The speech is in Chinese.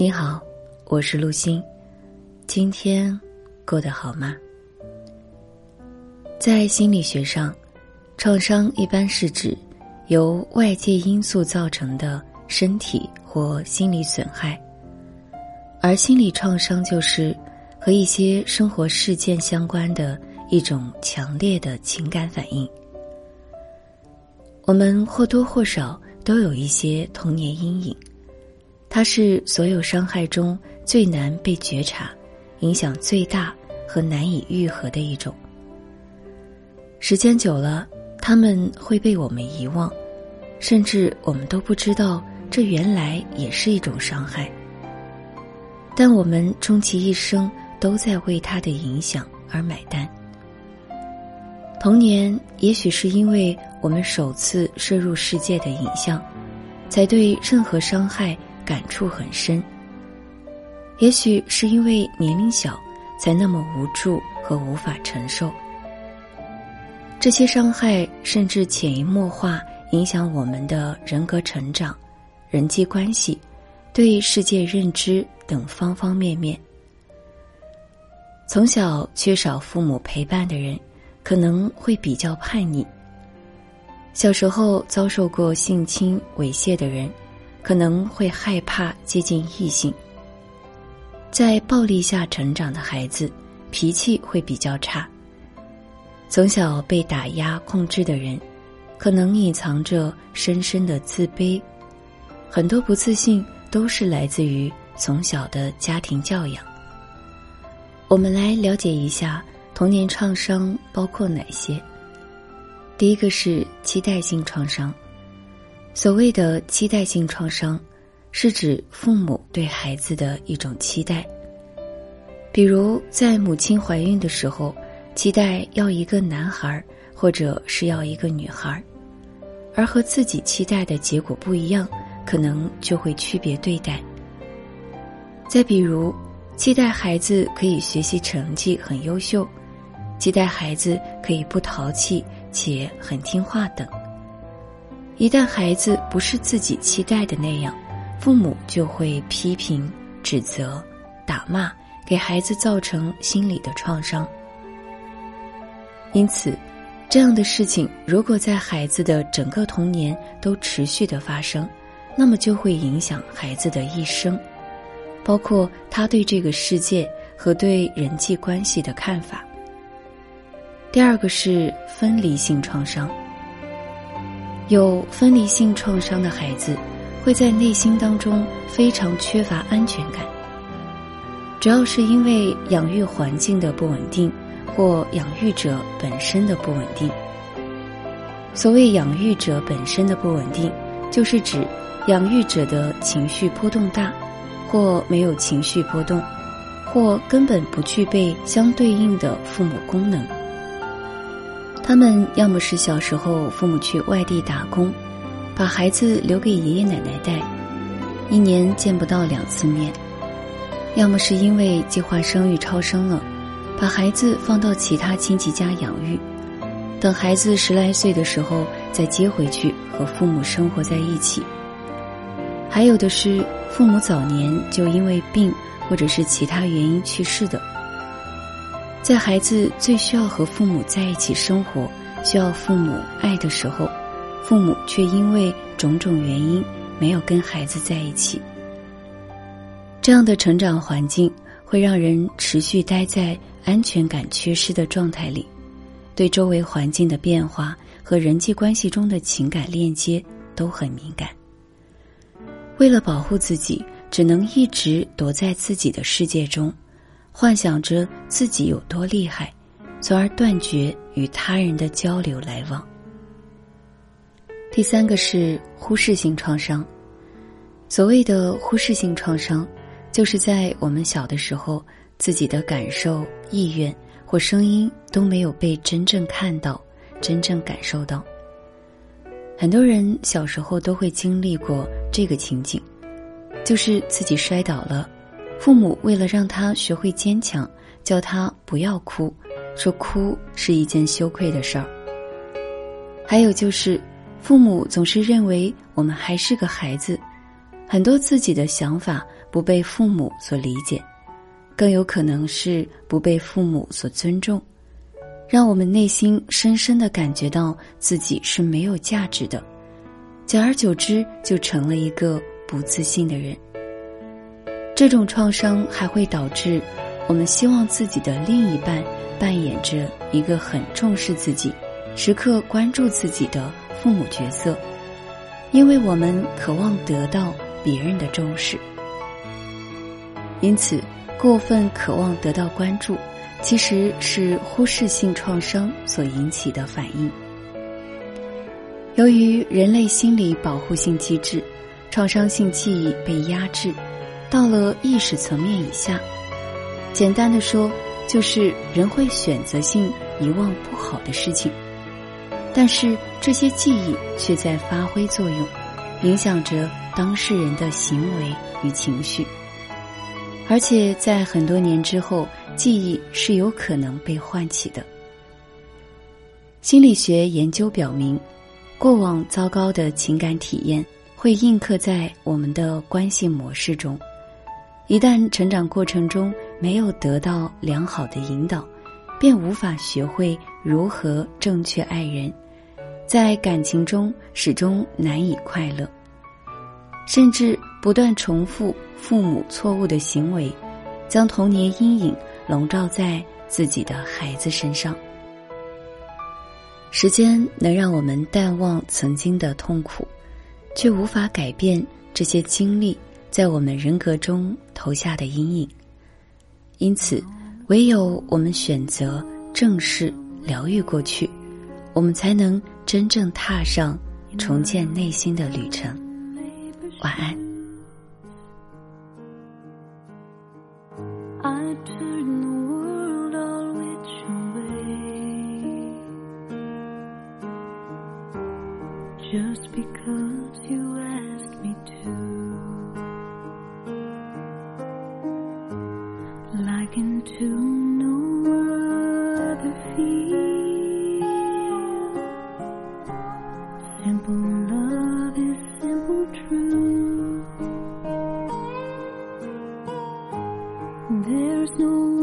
你好，我是陆欣，今天过得好吗？在心理学上，创伤一般是指由外界因素造成的身体或心理损害，而心理创伤就是和一些生活事件相关的一种强烈的情感反应。我们或多或少都有一些童年阴影。它是所有伤害中最难被觉察、影响最大和难以愈合的一种。时间久了，他们会被我们遗忘，甚至我们都不知道这原来也是一种伤害。但我们终其一生都在为它的影响而买单。童年也许是因为我们首次摄入世界的影像，才对任何伤害。感触很深。也许是因为年龄小，才那么无助和无法承受。这些伤害甚至潜移默化影响我们的人格成长、人际关系、对世界认知等方方面面。从小缺少父母陪伴的人，可能会比较叛逆。小时候遭受过性侵、猥亵的人。可能会害怕接近异性。在暴力下成长的孩子，脾气会比较差。从小被打压控制的人，可能隐藏着深深的自卑。很多不自信都是来自于从小的家庭教养。我们来了解一下童年创伤包括哪些。第一个是期待性创伤。所谓的期待性创伤，是指父母对孩子的一种期待。比如，在母亲怀孕的时候，期待要一个男孩，或者是要一个女孩，而和自己期待的结果不一样，可能就会区别对待。再比如，期待孩子可以学习成绩很优秀，期待孩子可以不淘气且很听话等。一旦孩子不是自己期待的那样，父母就会批评、指责、打骂，给孩子造成心理的创伤。因此，这样的事情如果在孩子的整个童年都持续的发生，那么就会影响孩子的一生，包括他对这个世界和对人际关系的看法。第二个是分离性创伤。有分离性创伤的孩子，会在内心当中非常缺乏安全感，主要是因为养育环境的不稳定，或养育者本身的不稳定。所谓养育者本身的不稳定，就是指养育者的情绪波动大，或没有情绪波动，或根本不具备相对应的父母功能。他们要么是小时候父母去外地打工，把孩子留给爷爷奶奶带，一年见不到两次面；要么是因为计划生育超生了，把孩子放到其他亲戚家养育，等孩子十来岁的时候再接回去和父母生活在一起。还有的是父母早年就因为病或者是其他原因去世的。在孩子最需要和父母在一起生活、需要父母爱的时候，父母却因为种种原因没有跟孩子在一起。这样的成长环境会让人持续待在安全感缺失的状态里，对周围环境的变化和人际关系中的情感链接都很敏感。为了保护自己，只能一直躲在自己的世界中。幻想着自己有多厉害，从而断绝与他人的交流来往。第三个是忽视性创伤。所谓的忽视性创伤，就是在我们小的时候，自己的感受、意愿或声音都没有被真正看到、真正感受到。很多人小时候都会经历过这个情景，就是自己摔倒了。父母为了让他学会坚强，叫他不要哭，说哭是一件羞愧的事儿。还有就是，父母总是认为我们还是个孩子，很多自己的想法不被父母所理解，更有可能是不被父母所尊重，让我们内心深深的感觉到自己是没有价值的，久而久之就成了一个不自信的人。这种创伤还会导致我们希望自己的另一半扮演着一个很重视自己、时刻关注自己的父母角色，因为我们渴望得到别人的重视。因此，过分渴望得到关注，其实是忽视性创伤所引起的反应。由于人类心理保护性机制，创伤性记忆被压制，到了意识层面以下。简单的说，就是人会选择性遗忘不好的事情，但是这些记忆却在发挥作用，影响着当事人的行为与情绪。而且在很多年之后，记忆是有可能被唤起的。心理学研究表明，过往糟糕的情感体验会印刻在我们的关系模式中。一旦成长过程中没有得到良好的引导，便无法学会如何正确爱人，在感情中始终难以快乐，甚至不断重复。父母错误的行为，将童年阴影笼罩在自己的孩子身上。时间能让我们淡忘曾经的痛苦，却无法改变这些经历在我们人格中投下的阴影。因此，唯有我们选择正视、疗愈过去，我们才能真正踏上重建内心的旅程。晚安。Into no other feel. Simple love is simple truth. There's no